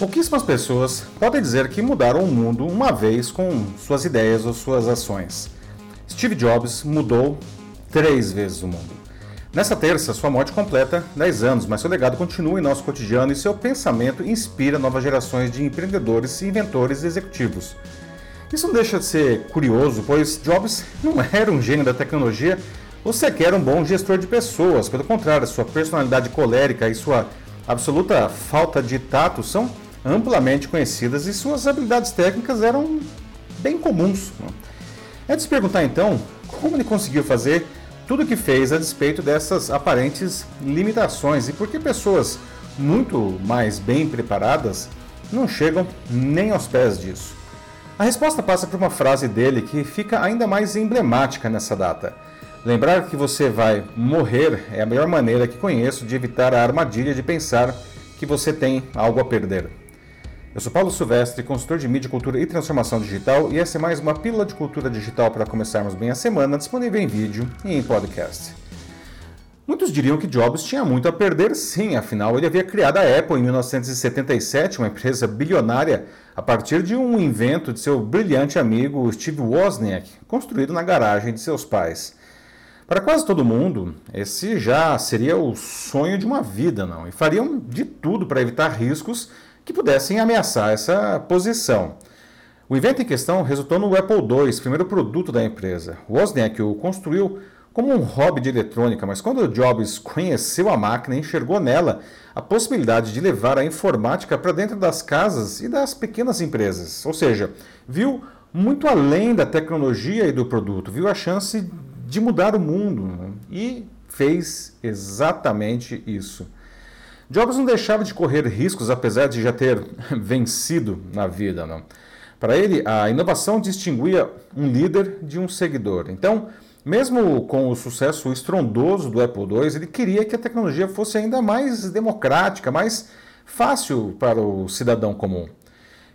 Pouquíssimas pessoas podem dizer que mudaram o mundo uma vez com suas ideias ou suas ações. Steve Jobs mudou três vezes o mundo. Nessa terça, sua morte completa 10 anos, mas seu legado continua em nosso cotidiano e seu pensamento inspira novas gerações de empreendedores, inventores e executivos. Isso não deixa de ser curioso, pois Jobs não era um gênio da tecnologia ou sequer um bom gestor de pessoas. Pelo contrário, sua personalidade colérica e sua absoluta falta de tato são amplamente conhecidas e suas habilidades técnicas eram bem comuns. É de se perguntar então como ele conseguiu fazer tudo o que fez a despeito dessas aparentes limitações e por que pessoas muito mais bem preparadas não chegam nem aos pés disso. A resposta passa por uma frase dele que fica ainda mais emblemática nessa data. Lembrar que você vai morrer é a melhor maneira que conheço de evitar a armadilha de pensar que você tem algo a perder. Eu sou Paulo Silvestre, consultor de mídia, cultura e transformação digital, e essa é mais uma pílula de cultura digital para começarmos bem a semana, disponível em vídeo e em podcast. Muitos diriam que Jobs tinha muito a perder, sim, afinal ele havia criado a Apple em 1977, uma empresa bilionária, a partir de um invento de seu brilhante amigo Steve Wozniak, construído na garagem de seus pais. Para quase todo mundo, esse já seria o sonho de uma vida, não? E fariam de tudo para evitar riscos que pudessem ameaçar essa posição. O invento em questão resultou no Apple II, primeiro produto da empresa. Wozniak o construiu como um hobby de eletrônica, mas quando Jobs conheceu a máquina, enxergou nela a possibilidade de levar a informática para dentro das casas e das pequenas empresas. Ou seja, viu muito além da tecnologia e do produto, viu a chance de mudar o mundo né? e fez exatamente isso. Jobs não deixava de correr riscos, apesar de já ter vencido na vida. Não? Para ele, a inovação distinguia um líder de um seguidor. Então, mesmo com o sucesso estrondoso do Apple II, ele queria que a tecnologia fosse ainda mais democrática, mais fácil para o cidadão comum.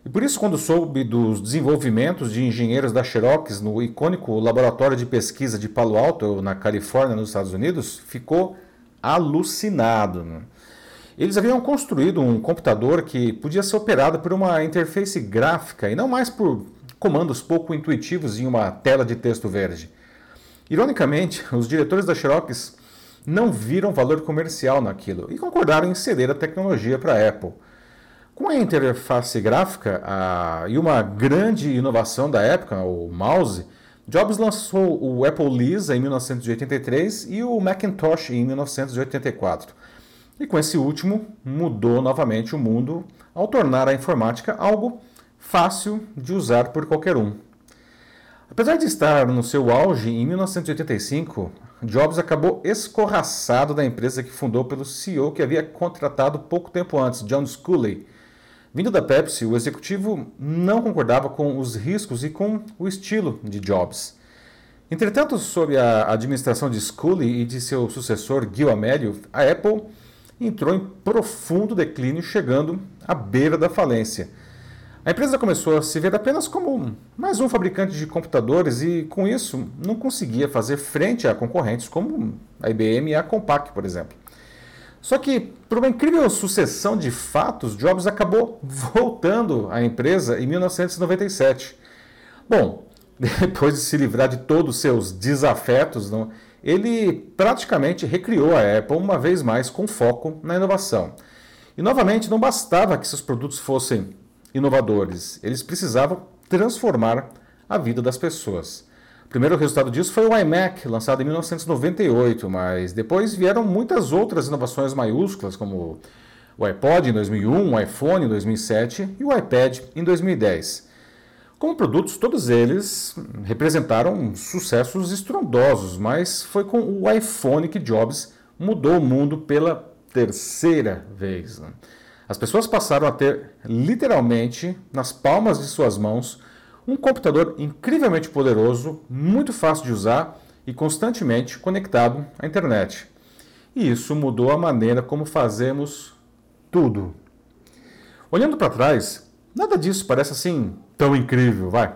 E por isso, quando soube dos desenvolvimentos de engenheiros da Xerox no icônico laboratório de pesquisa de Palo Alto, na Califórnia, nos Estados Unidos, ficou alucinado. Eles haviam construído um computador que podia ser operado por uma interface gráfica e não mais por comandos pouco intuitivos em uma tela de texto verde. Ironicamente, os diretores da Xerox não viram valor comercial naquilo e concordaram em ceder a tecnologia para a Apple. Com a interface gráfica a, e uma grande inovação da época, o mouse, Jobs lançou o Apple Lisa em 1983 e o Macintosh em 1984. E com esse último, mudou novamente o mundo ao tornar a informática algo fácil de usar por qualquer um. Apesar de estar no seu auge em 1985, Jobs acabou escorraçado da empresa que fundou pelo CEO que havia contratado pouco tempo antes, John Sculley. Vindo da Pepsi, o executivo não concordava com os riscos e com o estilo de Jobs. Entretanto, sob a administração de Sculley e de seu sucessor Gil Amelio, a Apple entrou em profundo declínio, chegando à beira da falência. A empresa começou a se ver apenas como mais um fabricante de computadores e, com isso, não conseguia fazer frente a concorrentes como a IBM e a Compaq, por exemplo. Só que, por uma incrível sucessão de fatos, Jobs acabou voltando à empresa em 1997. Bom, depois de se livrar de todos os seus desafetos, não, ele praticamente recriou a Apple uma vez mais com foco na inovação. E novamente, não bastava que seus produtos fossem inovadores, eles precisavam transformar a vida das pessoas. O primeiro resultado disso foi o iMac, lançado em 1998, mas depois vieram muitas outras inovações maiúsculas, como o iPod em 2001, o iPhone em 2007 e o iPad em 2010. Como produtos, todos eles representaram sucessos estrondosos, mas foi com o iPhone que Jobs mudou o mundo pela terceira vez. Né? As pessoas passaram a ter, literalmente, nas palmas de suas mãos, um computador incrivelmente poderoso, muito fácil de usar e constantemente conectado à internet. E isso mudou a maneira como fazemos tudo. Olhando para trás, nada disso parece assim tão incrível, vai.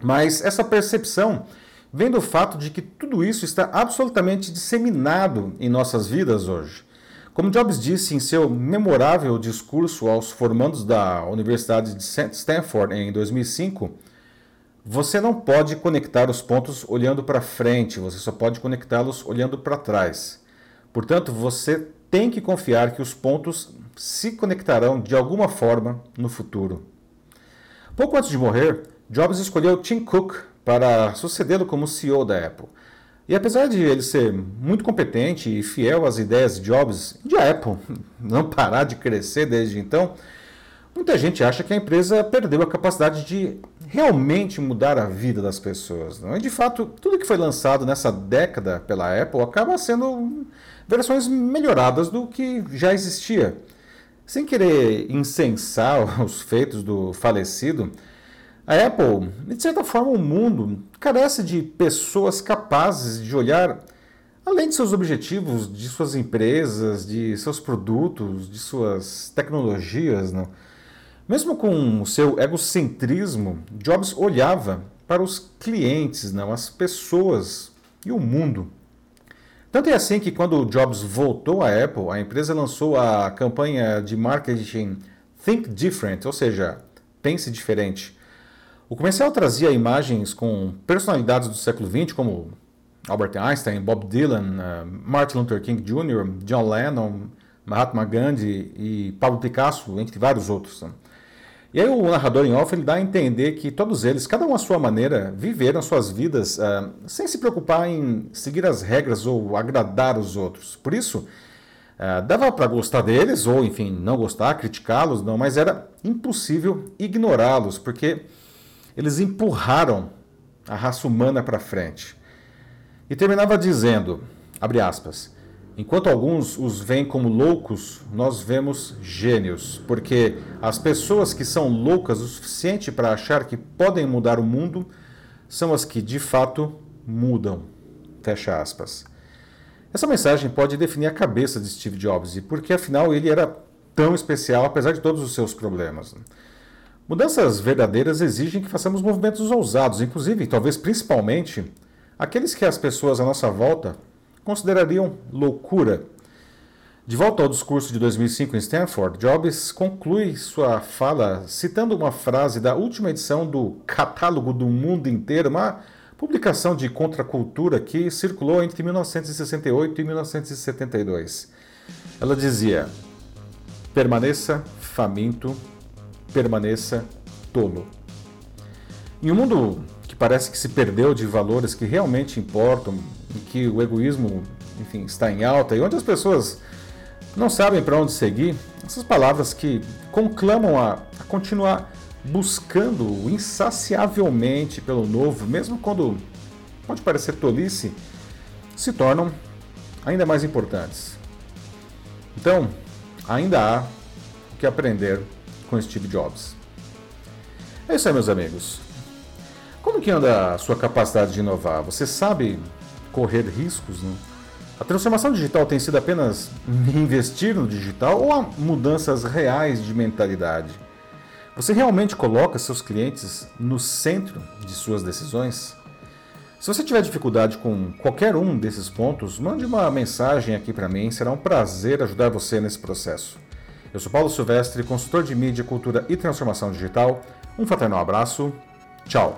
Mas essa percepção vem do fato de que tudo isso está absolutamente disseminado em nossas vidas hoje. Como Jobs disse em seu memorável discurso aos formandos da Universidade de Stanford em 2005, você não pode conectar os pontos olhando para frente, você só pode conectá-los olhando para trás. Portanto, você tem que confiar que os pontos se conectarão de alguma forma no futuro. Pouco antes de morrer, Jobs escolheu Tim Cook para sucedê-lo como CEO da Apple. E apesar de ele ser muito competente e fiel às ideias de Jobs e de Apple não parar de crescer desde então, muita gente acha que a empresa perdeu a capacidade de realmente mudar a vida das pessoas. Não? E de fato, tudo que foi lançado nessa década pela Apple acaba sendo versões melhoradas do que já existia. Sem querer incensar os feitos do falecido, a Apple, de certa forma, o mundo carece de pessoas capazes de olhar além de seus objetivos, de suas empresas, de seus produtos, de suas tecnologias. Não? Mesmo com o seu egocentrismo, Jobs olhava para os clientes, não, as pessoas e o mundo. Tanto é assim que quando Jobs voltou à Apple, a empresa lançou a campanha de marketing Think Different, ou seja, pense diferente. O comercial trazia imagens com personalidades do século XX, como Albert Einstein, Bob Dylan, uh, Martin Luther King Jr., John Lennon, Mahatma Gandhi e Pablo Picasso, entre vários outros. E aí o narrador em off ele dá a entender que todos eles, cada um à sua maneira, viveram suas vidas uh, sem se preocupar em seguir as regras ou agradar os outros. Por isso, uh, dava para gostar deles, ou enfim, não gostar, criticá-los, não, mas era impossível ignorá-los, porque eles empurraram a raça humana para frente. E terminava dizendo, abre aspas, enquanto alguns os veem como loucos, nós vemos gênios, porque as pessoas que são loucas o suficiente para achar que podem mudar o mundo são as que de fato mudam. Fecha aspas. Essa mensagem pode definir a cabeça de Steve Jobs e porque afinal ele era tão especial apesar de todos os seus problemas. Mudanças verdadeiras exigem que façamos movimentos ousados, inclusive, talvez principalmente, aqueles que as pessoas à nossa volta considerariam loucura. De volta ao discurso de 2005 em Stanford, Jobs conclui sua fala citando uma frase da última edição do Catálogo do Mundo Inteiro, uma publicação de contracultura que circulou entre 1968 e 1972. Ela dizia: permaneça faminto permaneça tolo. Em um mundo que parece que se perdeu de valores que realmente importam, em que o egoísmo, enfim, está em alta e onde as pessoas não sabem para onde seguir, essas palavras que conclamam a, a continuar buscando insaciavelmente pelo novo, mesmo quando pode parecer tolice, se tornam ainda mais importantes. Então, ainda há o que aprender com Steve Jobs. É isso aí, meus amigos. Como que anda a sua capacidade de inovar? Você sabe correr riscos? Né? A transformação digital tem sido apenas investir no digital ou há mudanças reais de mentalidade? Você realmente coloca seus clientes no centro de suas decisões? Se você tiver dificuldade com qualquer um desses pontos, mande uma mensagem aqui para mim, será um prazer ajudar você nesse processo. Eu sou Paulo Silvestre, consultor de mídia, cultura e transformação digital. Um fraternal abraço. Ciao!